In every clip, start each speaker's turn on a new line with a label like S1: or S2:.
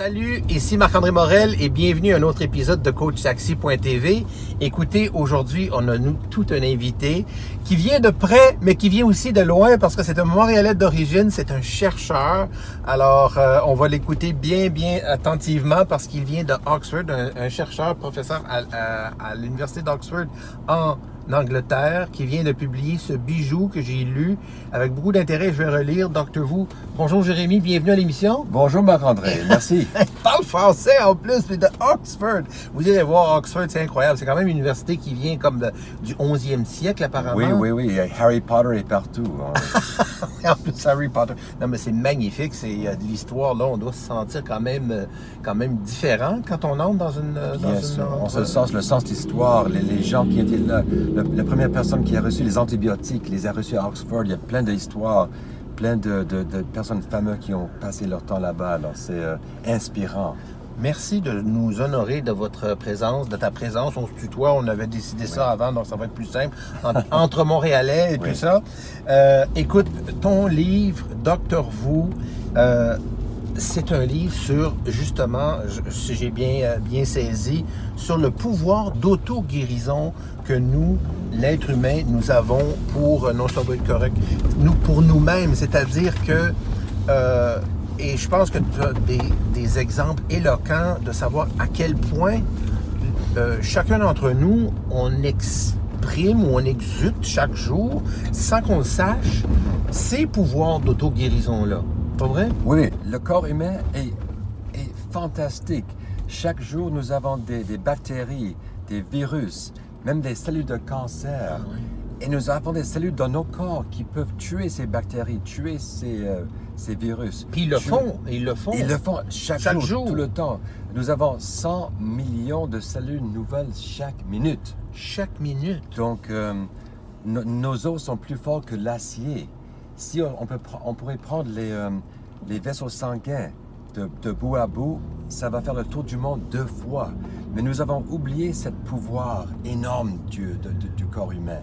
S1: Salut, ici Marc-André Morel et bienvenue à un autre épisode de CoachTaxi.tv. Écoutez, aujourd'hui, on a tout un invité qui vient de près, mais qui vient aussi de loin parce que c'est un Montréalais d'origine, c'est un chercheur. Alors, euh, on va l'écouter bien, bien attentivement parce qu'il vient de Oxford, un, chercheur, professeur à, à- à l'Université d'Oxford en Angleterre, qui vient de publier ce bijou que j'ai lu avec beaucoup d'intérêt. Je vais relire Docteur Vous. Bonjour Jérémy, bienvenue à l'émission.
S2: Bonjour Marc-André, merci.
S1: Parle français en plus, mais de Oxford. Vous irez voir Oxford, c'est incroyable. C'est quand même une université qui vient comme de- du 11e siècle, apparemment.
S2: oui, oui, oui, Harry Potter est partout. hein.
S1: en plus, Harry Potter. Non, mais c'est magnifique. C'est a de l'histoire, là. On doit se sentir quand même, euh, quand même différent quand on entre dans une. euh, dans
S2: Bien
S1: une
S2: sûr. On se sens le sens d'histoire, les, les gens qui étaient là, la première personne qui a reçu les antibiotiques, les a reçus à Oxford. Il y a plein d'histoires, plein de, de- de personnes fameuses qui ont passé leur temps là-bas. Alors c'est euh, inspirant.
S1: Merci de nous honorer de votre présence, de ta présence. On se tutoie, on avait décidé ça avant, donc ça va être plus simple. En- entre Montréalais et tout ça. Euh, écoute, ton livre, Docteur Vous, euh, c'est un livre sur, justement, si j'ai bien, euh, bien saisi, sur le pouvoir d'auto-guérison que nous, l'être humain, nous avons pour, euh, non, correct, nous, pour nous-mêmes. C'est-à-dire que, euh, et je pense que tu as des, exemples éloquents de savoir à quel point chacun d'entre nous, on exprime ou on exulte chaque jour, sans qu'on le sache, ces pouvoirs d'auto-guérison-là. Pas vrai?
S2: Oui, le corps humain est, est fantastique. Chaque jour, nous avons des, des bactéries, des virus, même des cellules de cancer. Et nous avons des cellules dans nos corps qui peuvent tuer ces bactéries, tuer ces, euh, ces virus.
S1: Puis ils le
S2: Tuer-
S1: font, ils le font.
S2: Ils le font chaque,
S1: Chaque
S2: jour,
S1: jour.
S2: tout le temps. Nous avons 100 millions de cellules nouvelles chaque minute.
S1: chaque minute.
S2: Donc, euh, no- nos os sont plus forts que l'acier. Si on, peut, on pourrait prendre les, euh, les vaisseaux sanguins de, de bout à bout, ça va faire le tour du monde deux fois. Mais nous avons oublié ce pouvoir énorme du, de- de- du corps humain.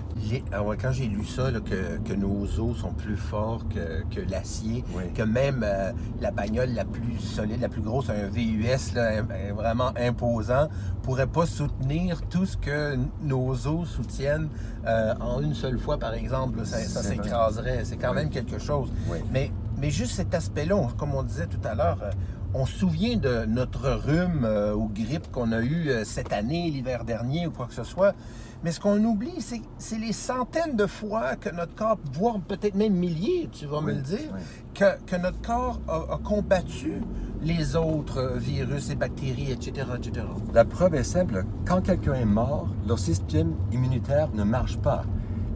S1: Ah ouais, quand j'ai lu ça, là, que, que nos os sont plus forts que, que l'acier,
S2: Oui.
S1: que même euh, la bagnole la plus solide, la plus grosse, un VUS là, vraiment imposant, pourrait pas soutenir tout ce que nos os soutiennent euh, en une seule fois, par exemple. là, ça s'écraserait. C'est quand
S2: Oui.
S1: même quelque chose.
S2: Oui.
S1: Mais, mais juste cet aspect-là, on- comme on disait tout à l'heure, euh, on se souvient de notre rhume euh, ou grippe qu'on a eu euh, cette année, l'hiver dernier ou quoi que ce soit. Mais ce qu'on oublie, c'est c'est les centaines de fois que notre corps, voire peut-être même milliers, tu vas me le dire,
S2: oui.
S1: que, que notre corps a, a combattu les autres virus et bactéries, etc., etc.
S2: La preuve est simple. Quand quelqu'un est mort, leur système immunitaire ne marche pas.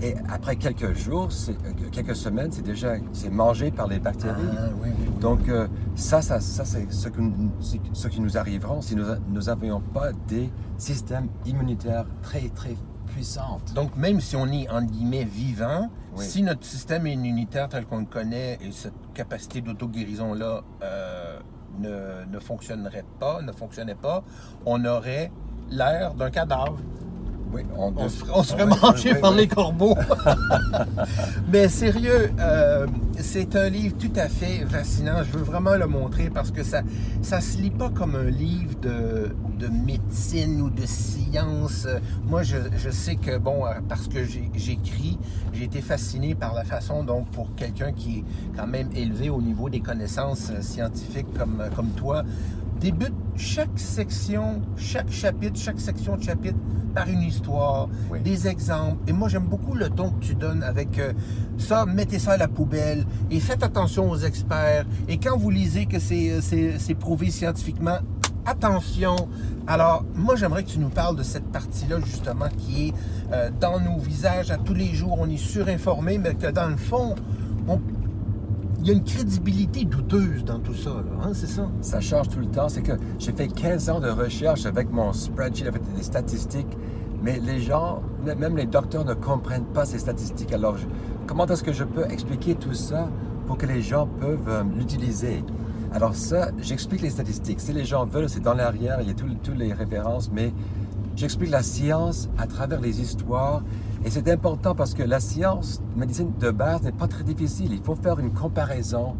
S2: Et après quelques jours, euh, quelques semaines, c'est déjà c'est mangé par les bactéries.
S1: Ah, oui, oui, oui.
S2: Donc, euh, ça, ça, ça c'est ce, que qui nous arriveront si nous n'avions pas des systèmes immunitaires très, très puissants.
S1: Donc, même si on est, entre guillemets, vivant, si notre système immunitaire tel qu'on le connaît et cette capacité d'auto-guérison-là euh, ne, ne fonctionnerait pas, ne fonctionnait pas, on aurait l'air d'un cadavre.
S2: Oui,
S1: On se, on se ferait manger par les corbeaux. Mais sérieux, euh, c'est un livre tout à fait fascinant. Je veux vraiment le montrer parce que ça ça se lit pas comme un livre de, de médecine ou de science. Moi, je, je sais que, bon, euh, parce que j'écris, j'ai été fasciné par la façon, donc, pour quelqu'un qui est quand même élevé au niveau des connaissances euh, scientifiques comme, comme toi, débute chaque section, chaque chapitre, chaque section de chapitre par une histoire,
S2: Oui.
S1: des exemples. Et moi, j'aime beaucoup le ton que tu donnes avec euh, ça, mettez ça à la poubelle et faites attention aux experts. Et quand vous lisez que c'est euh, prouvé scientifiquement, attention. Alors, moi, j'aimerais que tu nous parles de cette partie-là, justement, qui est euh, dans nos visages à tous les jours. On est surinformé, mais que dans le fond, on- il y a une crédibilité douteuse dans tout ça, hein, c'est ça?
S2: Ça change tout le temps. C'est que j'ai fait 15 ans de recherche avec mon spreadsheet, avec des statistiques, mais les gens, même les docteurs ne comprennent pas ces statistiques. Alors, comment est-ce que je peux expliquer tout ça pour que les gens peuvent euh, l'utiliser? Alors ça, j'explique les statistiques. Si les gens veulent, c'est dans l'arrière, il y a toutes les références, mais j'explique la science à travers les histoires. Et c'est important parce que la science, la médecine de base n'est pas très difficile. Il faut faire une comparaison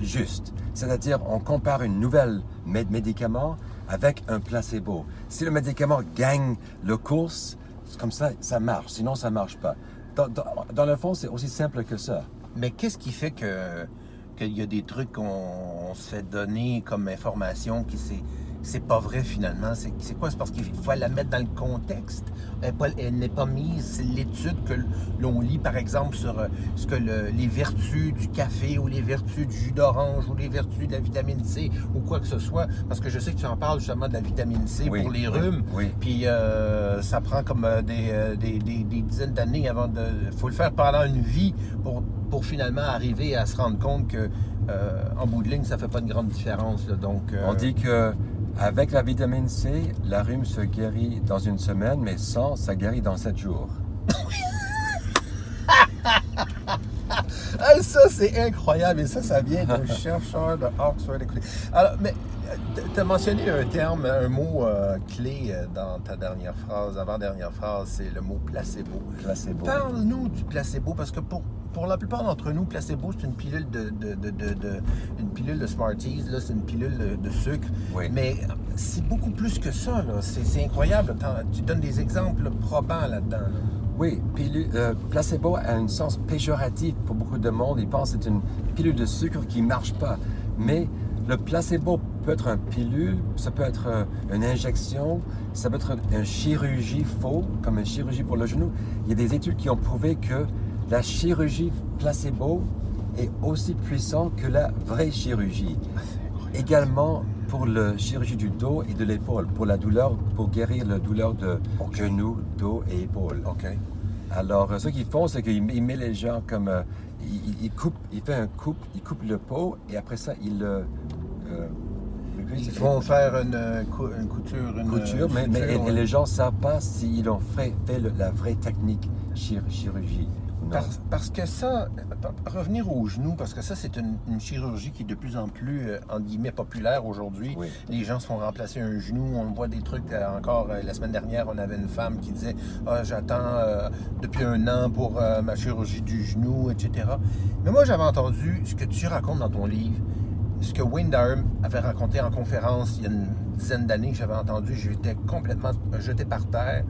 S2: juste. C'est-à-dire, on compare une nouvelle mé- médicament avec un placebo. Si le médicament gagne le course, comme ça, ça marche. Sinon, ça marche pas. Dans, dans- le fond, c'est aussi simple que ça.
S1: Mais qu'est-ce qui fait que qu'il y a des trucs qu'on on se fait donner comme information qui c'est c'est pas vrai finalement C'est c'est quoi? C'est parce qu'il faut la mettre dans le contexte. Elle n'est pas, mise. C'est l'étude que l'on lit par exemple sur euh, ce que le- les vertus du café ou les vertus du jus d'orange ou les vertus de la vitamine C ou quoi que ce soit. Parce que je sais que tu en parles justement de la vitamine C
S2: Oui,
S1: pour les
S2: oui,
S1: rhumes.
S2: oui.
S1: Puis euh, ça prend comme euh, des, euh, des, des- des dizaines d'années avant de. Il faut le faire pendant une vie pour, pour finalement arriver à se rendre compte que euh, en bout de ligne, ça fait pas une grande différence. là. Donc, euh,
S2: On dit que avec la vitamine C, la rhume se guérit dans une semaine, mais sans, ça guérit dans sept jours.
S1: Ah, ça, c'est incroyable. Et ça, ça vient d'un chercheur de Oxford. Alors, mais tu as mentionné un terme, un mot euh, clé euh, dans ta dernière phrase, avant-dernière phrase, c'est le mot placebo.
S2: Placebo.
S1: Parle-nous du placebo, parce que pour, pour la plupart d'entre nous, placebo, c'est une pilule de, de, de, une pilule de Smarties, c'est une pilule de, sucre.
S2: Oui.
S1: Mais c'est beaucoup plus que ça. C'est, incroyable. Tu donnes des exemples probants là-dedans. là.
S2: Oui, euh, placebo a un sens péjoratif pour beaucoup de monde. Ils pensent que c'est une pilule de sucre qui ne marche pas. Mais le placebo peut être un pilule, ça peut être une injection, ça peut être une chirurgie faux, comme une chirurgie pour le genou. Il y a des études qui ont prouvé que la chirurgie placebo est aussi puissante que la vraie chirurgie. Également pour la chirurgie du dos et de l'épaule, pour la douleur, pour guérir la douleur de genou, dos et épaule.
S1: OK.
S2: Alors, euh, ce qu'ils font, c'est qu'ils ils mettent les gens comme. euh, ils, ils- ils coupent, ils font un coupe, ils coupent le pot et après ça, ils le. euh,
S1: Ils vont faire une, euh, cou- une couture, une
S2: couture, mais, mais- et, et les gens ne savent pas s'ils ont fait, fait le- la vraie technique chir- chirurgie.
S1: Parce, parce que ça, euh, revenir au genou, parce que ça, c'est une, une chirurgie qui est de plus en plus, euh, en guillemets, populaire aujourd'hui.
S2: Oui.
S1: Les gens se font remplacer un genou. On voit des trucs euh, encore. euh, la semaine dernière, on avait une femme qui disait Ah, J'attends euh, depuis un an pour euh, ma chirurgie du genou, etc. Mais moi, j'avais entendu ce que tu racontes dans ton livre, ce que Wayne Durham avait raconté en conférence il y a une dizaine d'années que j'avais entendu. J'étais complètement jeté par terre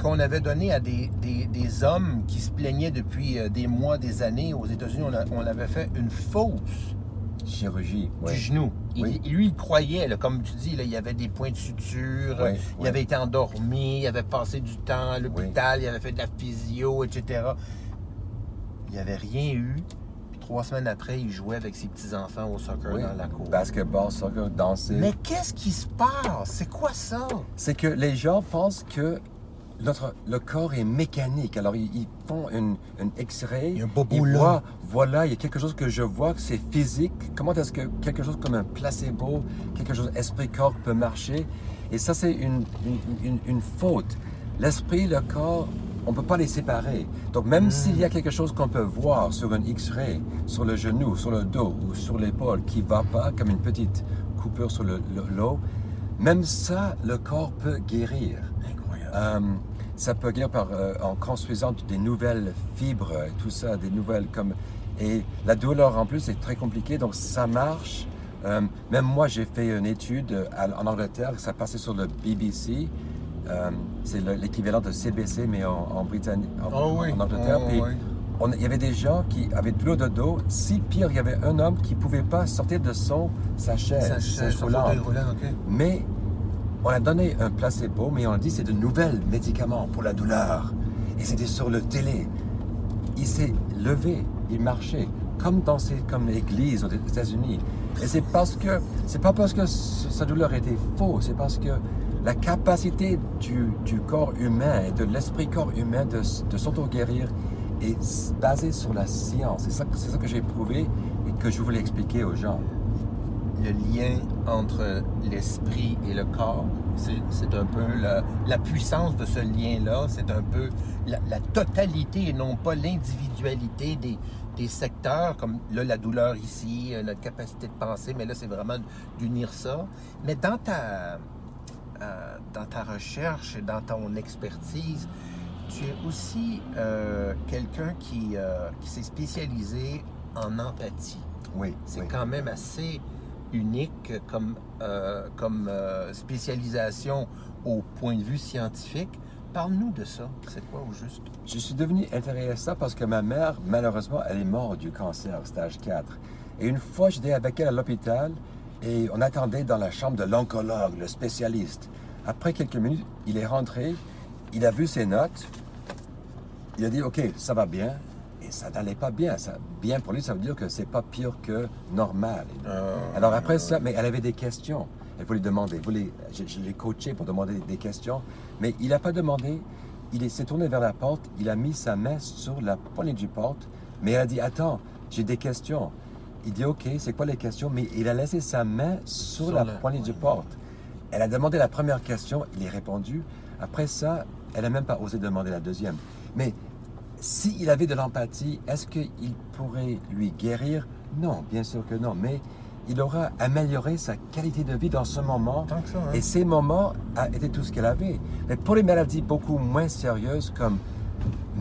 S1: qu'on avait donné à des, des- des hommes qui se plaignaient depuis euh, des mois, des années. Aux États-Unis, on, a- on avait fait une fausse
S2: Chirurgie,
S1: du genou. Il-
S2: Oui.
S1: lui, il croyait, là, comme tu dis, là, il y avait des points de suture, il avait été endormi, il avait passé du temps à l'hôpital, il avait fait de la physio, etc. Il n'y avait rien eu. Trois semaines après, il jouait avec ses petits-enfants au soccer
S2: Oui.
S1: dans la cour.
S2: Basketball, soccer, danser.
S1: Mais qu'est-ce qui se passe? C'est quoi ça?
S2: c'est que les gens pensent que notre, le corps est mécanique. Alors, ils, ils font une, une X-ray.
S1: Il y a un bobo
S2: ils
S1: là.
S2: voient, voilà, il y a quelque chose que je vois que c'est physique. Comment est-ce que quelque chose comme un placebo, quelque chose esprit-corps peut marcher? Et ça, c'est une, une, une- une faute. L'esprit, le corps, on ne peut pas les séparer. Donc, même s'il y a quelque chose qu'on peut voir sur un X-ray, sur le genou, sur le dos ou sur l'épaule qui ne va pas, comme une petite coupure sur le, le- l'eau, même ça, le corps peut guérir.
S1: Incroyable.
S2: Euh, ça peut guérir par, euh, en construisant des nouvelles fibres et tout ça, des nouvelles comme... Et la douleur en plus c'est très compliqué, donc ça marche. Euh, même moi, j'ai fait une étude à- en Angleterre, ça passait sur le BBC. Euh, c'est le- l'équivalent de CBC, mais en, en Britannique, en,
S1: Oh oui,
S2: en Angleterre.
S1: oh
S2: Puis
S1: oui.
S2: on- il y avait des gens qui avaient de l'eau de dos. Si pire, il y avait un homme qui ne pouvait pas sortir de son, sa chaise, sa roulante.
S1: roulant, OK.
S2: Mais on a donné un placebo, mais on a dit c'est de nouvelles médicaments pour la douleur. Et c'était sur le télé. Il s'est levé, il marchait, comme dans ces, comme l'église aux États-Unis. Et c'est parce que, c'est pas parce que sa douleur était fausse, c'est parce que la capacité du, du corps humain et de l'esprit corps humain de, de s'auto-guérir est basée sur la science. C'est ça, que- j'ai prouvé et que je voulais expliquer aux gens.
S1: le lien entre l'esprit et le corps. C'est un peu la, la puissance de ce lien-là, c'est un peu la, totalité et non pas l'individualité des, des secteurs, comme là, la douleur ici, euh, notre capacité de penser, mais là, c'est vraiment d'unir ça. Mais dans ta, euh, dans ta recherche et dans ton expertise, tu es aussi euh, quelqu'un qui, euh, qui s'est spécialisé en empathie.
S2: Oui.
S1: C'est
S2: oui.
S1: quand même assez unique comme, comme spécialisation au point de vue scientifique. Parle-nous de ça. C'est quoi au juste?
S2: Je suis devenu intéressé parce que ma mère, malheureusement, elle est morte du cancer, stage 4. Et une fois, j'étais avec elle à l'hôpital et on attendait dans la chambre de l'oncologue, le spécialiste. Après quelques minutes, il est rentré, il a vu ses notes, il a dit OK, ça va bien. Et ça n'allait pas bien. Ça, bien pour lui, ça veut dire que c'est pas pire que normal. Alors après ça, mais elle avait des questions. Elle voulait demander. Voulait, je, je l'ai coaché pour demander des questions. Mais il n'a pas demandé. Il est- s'est tourné vers la porte. Il a mis sa main sur la poignée du porte. Mais elle a dit Attends, j'ai des questions. Il dit OK, c'est quoi les questions? Mais il a laissé sa main sur,
S1: Sur
S2: la
S1: la
S2: poignée du porte. Elle a demandé la première question. Il est répondu. Après ça, elle n'a même pas osé demander la deuxième. Mais s'il avait de l'empathie, est-ce qu'il pourrait lui guérir? Non, bien sûr que non. Mais il aura amélioré sa qualité de vie dans ce moment.
S1: Ça, hein?
S2: Et ces moments a- étaient tout ce qu'elle avait. Mais pour les maladies beaucoup moins sérieuses, comme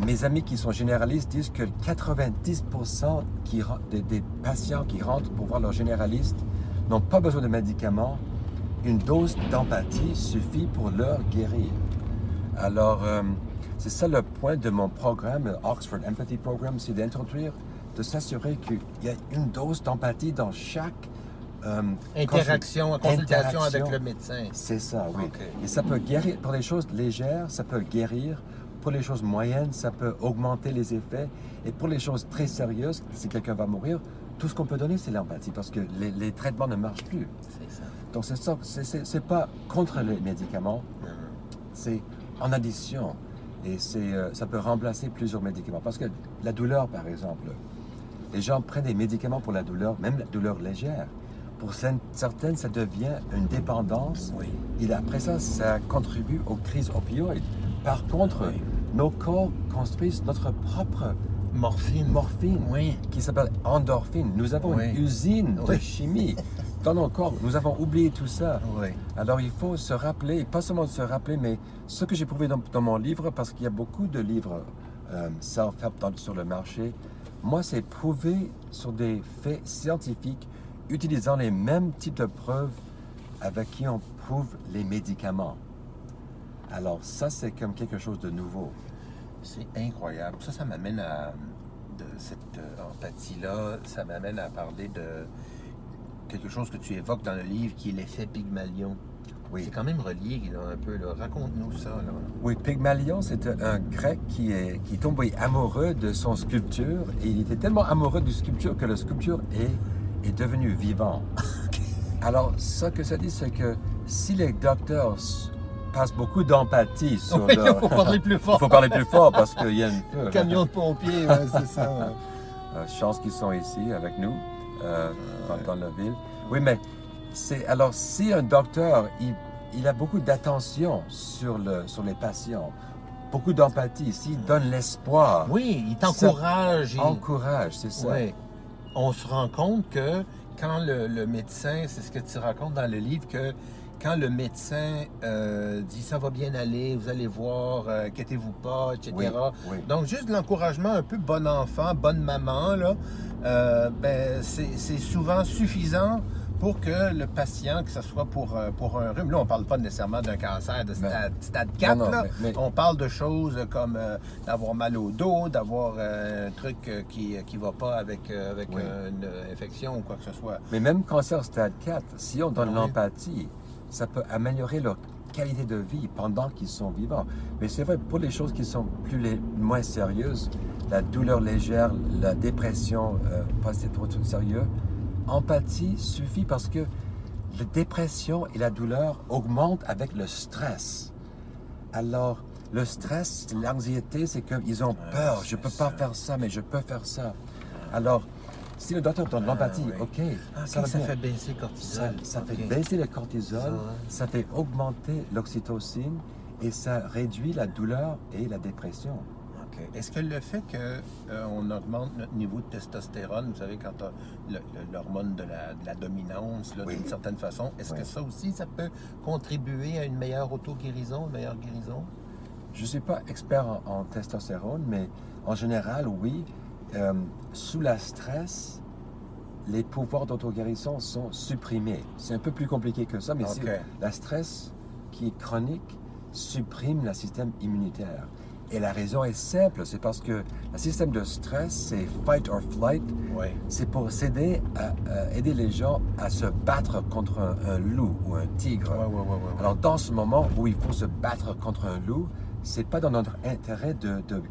S2: mes amis qui sont généralistes disent que 90% qui, ren- des, des patients qui rentrent pour voir leur généraliste n'ont pas besoin de médicaments. Une dose d'empathie suffit pour leur guérir. Alors, euh, c'est ça le point de mon programme, le Oxford Empathy Program, c'est d'introduire, de s'assurer qu'il y a une dose d'empathie dans chaque euh,
S1: Interaction,
S2: consul-
S1: consultation avec le médecin.
S2: C'est ça, oui. Et ça peut guérir, pour les choses légères, ça peut guérir. Pour les choses moyennes, ça peut augmenter les effets. Et pour les choses très sérieuses, si quelqu'un va mourir, tout ce qu'on peut donner, c'est l'empathie, parce que les, les traitements ne marchent plus.
S1: C'est ça.
S2: Donc c'est c'est pas contre les médicaments, c'est en addition. Et euh, ça peut remplacer plusieurs médicaments. Parce que la douleur, par exemple, les gens prennent des médicaments pour la douleur, même la douleur légère. Pour cer- certaines, ça devient une dépendance.
S1: Oui.
S2: Et après ça, ça contribue aux crises opioïdes. Par contre,
S1: Oui.
S2: Nos corps construisent notre propre
S1: Morphine.
S2: morphine
S1: Oui.
S2: qui s'appelle endorphine. Nous avons
S1: Oui.
S2: une usine de
S1: Oui.
S2: chimie dans nos corps. Nous avons oublié tout ça. Alors il faut se rappeler, et pas seulement se rappeler, mais ce que j'ai prouvé dans, dans mon livre, parce qu'il y a beaucoup de livres euh, self-help sur le marché, moi c'est prouvé sur des faits scientifiques utilisant les mêmes types de preuves avec qui on prouve les médicaments. Alors ça c'est comme quelque chose de nouveau.
S1: C'est incroyable. Ça, ça m'amène à. de cette euh, empathie-là, ça m'amène à parler de quelque chose que tu évoques dans le livre qui est l'effet Pygmalion.
S2: Oui.
S1: C'est quand même relié là, un peu. Raconte-nous ça. Là.
S2: Oui, Pygmalion, c'était un grec qui est, qui est tombé amoureux de son sculpture et il était tellement amoureux du sculpture que le sculpture est, est devenu vivant. Alors, ce que ça dit, c'est que si les docteurs passent beaucoup d'empathie sur
S1: Oui,
S2: leur...
S1: il faut parler plus
S2: Il
S1: fort.
S2: faut parler plus fort parce qu'il y a une.
S1: Camion de pompiers, ouais, c'est ça. ouais.
S2: Euh, chance qu'ils sont ici avec nous, euh, dans, dans la ville. Oui, mais c'est alors si un docteur, il, il a beaucoup d'attention sur, le, sur les patients, beaucoup d'empathie, s'il donne l'espoir,
S1: Oui, il t'encourage. il-
S2: encourage, c'est ça.
S1: Oui. On se rend compte que quand le, le médecin, c'est ce que tu racontes dans le livre, que quand le médecin euh, dit ça va bien aller, vous allez voir, euh, inquiétez-vous pas, etc.
S2: Oui, oui.
S1: Donc juste de l'encouragement un peu bon enfant, bonne maman, là, euh, ben, c'est souvent suffisant pour que le patient, que ce soit pour, euh, pour un rhume, là on parle pas nécessairement d'un cancer de stade, stade 4,
S2: Non, non,
S1: là.
S2: mais- mais-
S1: on parle de choses comme euh, d'avoir mal au dos, d'avoir euh, un truc euh, qui qui va pas avec, avec
S2: Oui.
S1: une infection ou quoi que ce soit.
S2: Mais même cancer stade 4, si on donne
S1: Oui.
S2: l'empathie, ça peut améliorer leur qualité de vie pendant qu'ils sont vivants. Mais c'est vrai, pour les choses qui sont plus les, moins sérieuses, la douleur légère, la dépression, euh, pas c'est trop, trop sérieux, empathie suffit parce que la dépression et la douleur augmentent avec le stress. Alors, le stress, l'anxiété, c'est qu'ils ont peur. Je peux
S1: ça.
S2: pas faire ça, mais je peux faire ça. Alors, si le docteur donne l'empathie,
S1: oui.
S2: ok,
S1: Ah,
S2: ça
S1: fait baisser le
S2: Ça,
S1: cortisol.
S2: ça fait baisser le cortisol,
S1: Ça,
S2: fait augmenter l'oxytocine et ça réduit la douleur et la dépression.
S1: OK. Est-ce que le fait qu'on augmente notre niveau de testostérone, vous savez, quand le- l'hormone de la, de la dominance,
S2: Oui.
S1: d'une certaine façon, est-ce
S2: Oui.
S1: que ça aussi, ça peut contribuer à une meilleure auto-guérison, une meilleure guérison?
S2: Je ne suis pas expert en, en testostérone, mais en général, oui. Euh, sous la stress, les pouvoirs d'auto-guérison sont supprimés. C'est un peu plus compliqué que ça, mais la stress qui est chronique supprime le système immunitaire. Et la raison est simple, c'est parce que le système de stress, c'est fight or flight,
S1: Oui.
S2: c'est pour s'aider à, à aider les gens à se battre contre un, un loup ou un tigre. Alors dans ce moment où il faut se battre contre un loup, c'est pas dans notre intérêt de, de,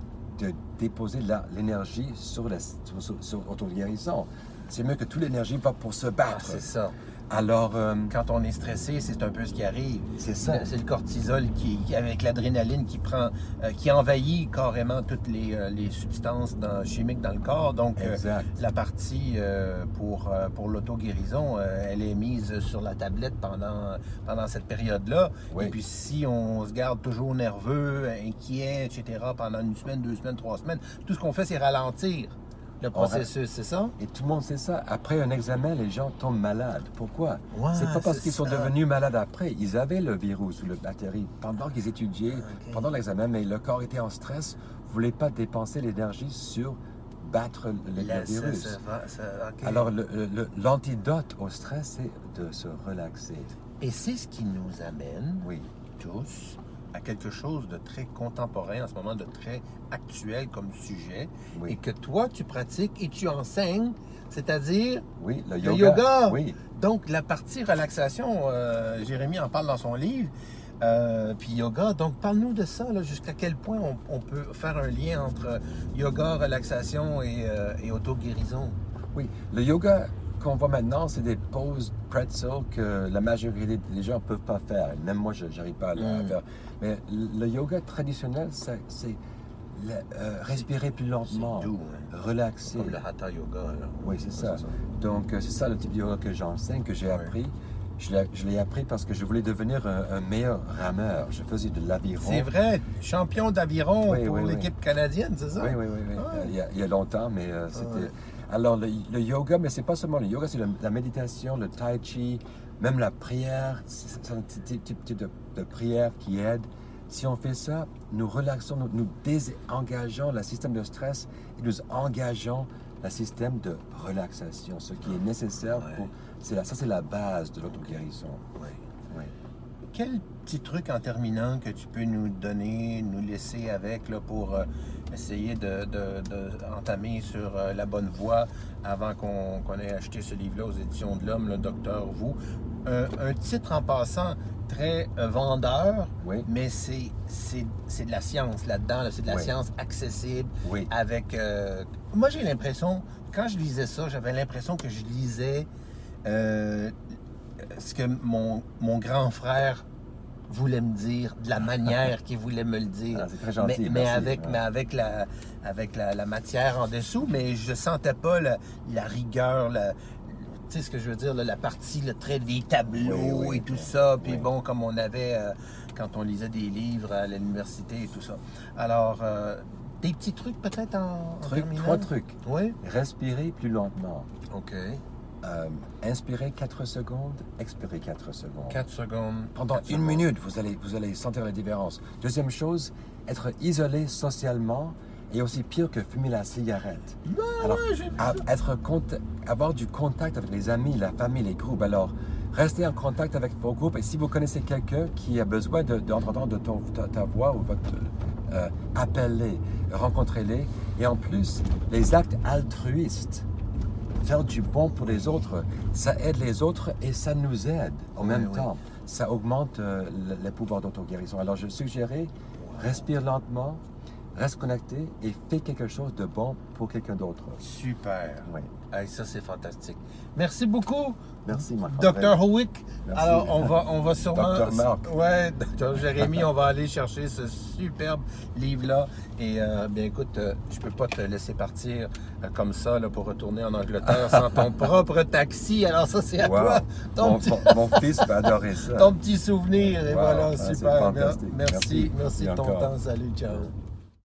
S2: de déposer l'énergie sur sur, sur, sur l'auto-guérison. C'est mieux que toute l'énergie va pour se
S1: Ah,
S2: battre.
S1: c'est ça.
S2: Alors, euh,
S1: Quand on est stressé, c'est un peu ce qui arrive.
S2: c'est ça.
S1: C'est le cortisol qui, avec l'adrénaline qui prend, euh, qui envahit carrément toutes les, euh, les substances dans- chimiques dans le corps. Donc, euh, la partie euh, pour, pour l'auto-guérison, euh, elle est mise sur la tablette pendant, pendant cette période-là.
S2: Oui.
S1: Et puis, si on se garde toujours nerveux, inquiet, etc., pendant une semaine, deux semaines, trois semaines, tout ce qu'on fait, c'est ralentir le processus, c'est ça?
S2: Et tout le monde sait ça. Après un examen, les gens tombent malades. Pourquoi?
S1: Ouais,
S2: C'est pas parce qu'ils sont devenus malades après. Ils avaient le virus ou le bactérie pendant qu'ils étudiaient,
S1: Ok.
S2: pendant l'examen, mais le corps était en stress, ne voulait pas dépenser l'énergie sur battre le, le
S1: La- ça-
S2: virus.
S1: ça ça-.
S2: Alors, l'antidote au stress, c'est de se relaxer.
S1: Et c'est ce qui nous amène
S2: Oui,
S1: tous à quelque chose de très contemporain en ce moment, de très actuel comme sujet, et que toi, tu pratiques et tu enseignes, c'est-à-dire,
S2: oui, le
S1: Le
S2: yoga. Oui,
S1: donc la partie relaxation, euh, Jérémy en parle dans son livre, euh, puis yoga, donc parle-nous de ça, jusqu'à quel point on, on peut faire un lien entre yoga, relaxation et, euh, et auto-guérison.
S2: oui. Le yoga qu'on voit maintenant, c'est des poses pretzel que la majorité des gens ne peuvent pas faire. Même moi, je n'arrive pas à le
S1: Mm.
S2: faire. Mais le yoga traditionnel, c'est euh, respirer plus lentement,
S1: doux, hein.
S2: relaxer.
S1: comme le hatha yoga. là.
S2: Oui, c'est ça. Donc, euh, c'est ça le type de yoga que j'enseigne, que j'ai appris. Je l'ai- appris parce que je voulais devenir un, un meilleur rameur. Je faisais de l'aviron.
S1: C'est vrai, champion d'aviron
S2: Oui,
S1: pour
S2: oui,
S1: l'équipe canadienne, c'est ça?
S2: Oui, oui, oui. oui.
S1: Ah.
S2: Il, y a, il y a longtemps, mais euh, c'était.
S1: ouais.
S2: Alors, le, le yoga, mais c'est pas seulement le yoga, c'est la méditation, le tai chi, même la prière. C'est un petit type de, de prière qui aide. Si on fait ça, nous relaxons, nous, nous désengageons le système de stress et nous engageons le système de relaxation, ce qui est nécessaire
S1: Ouais.
S2: pour. c'est la- ça, c'est la base de l'auto-guérison.
S1: Oui.
S2: Oui.
S1: Quel petit truc en terminant que tu peux nous donner, nous laisser avec là, pour euh, essayer de, de- de entamer sur euh, la bonne voie avant qu'on ait acheté ce livre-là aux éditions de l'Homme, le Docteur Vous? Un, un titre en passant très euh, vendeur,
S2: Oui.
S1: mais c'est de la science là-dedans, là. c'est de la
S2: Oui.
S1: science accessible
S2: Oui.
S1: avec... euh, Moi, j'ai l'impression, quand je lisais ça, j'avais l'impression que je lisais euh, ce que mon, mon grand frère voulait me dire, de la manière qu'il voulait me le dire.
S2: Ah, c'est très gentil.
S1: mais, mais
S2: merci.
S1: avec,
S2: Ouais.
S1: mais avec, la, avec la, la matière en dessous, mais je sentais pas la, la rigueur, la, tu sais ce que je veux dire, là, la partie, le trait des tableaux
S2: Oui, oui,
S1: et tout
S2: oui.
S1: ça. Puis bon, comme on avait euh, quand on lisait des livres à l'université et tout ça. Alors, euh, des petits trucs peut-être en, en
S2: Truc-
S1: terminant?
S2: trois trucs.
S1: Oui.
S2: Respirer plus lentement.
S1: OK.
S2: Euh, inspirer 4 secondes, expirer 4 secondes.
S1: 4 secondes.
S2: Pendant une
S1: secondes.
S2: minute, vous allez, vous allez sentir la différence. Deuxième chose, être isolé socialement et aussi pire que fumer la cigarette. Alors, à- être avoir du contact avec les amis, la famille, les groupes. Alors, restez en contact avec vos groupes et si vous connaissez quelqu'un qui a besoin de- d'entendre de, ton- ta, ta voix ou votre euh, appelez, rencontrez-les. Et en plus, les actes altruistes, faire du bon pour les autres, ça aide les autres et ça nous aide en
S1: Oui,
S2: même
S1: oui.
S2: temps. Ça augmente euh, le, le pouvoir d'auto-guérison. Alors, je suggérais, respire lentement, reste connecté et fais quelque chose de bon pour quelqu'un d'autre.
S1: Super.
S2: Oui.
S1: Hey, ça, c'est fantastique. Merci beaucoup,
S2: Merci, Marc.
S1: Dr. Howick.
S2: Merci.
S1: Alors, on va, on va sûrement.
S2: Dr. Marc.
S1: Ouais, Dr. Jérémy, on va aller chercher ce superbe livre-là. Et euh, bien, écoute, euh, je peux pas te laisser partir euh, comme ça là, pour retourner en Angleterre sans ton propre taxi. Alors, ça, c'est à
S2: Wow.
S1: toi. Ton
S2: Mon,
S1: petit,
S2: mon- mon fils va adorer ça.
S1: ton petit souvenir. Et
S2: Wow.
S1: voilà,
S2: Ah,
S1: super.
S2: fantastique.
S1: Merci,
S2: Merci.
S1: merci de ton
S2: encore.
S1: temps. Salut, ciao.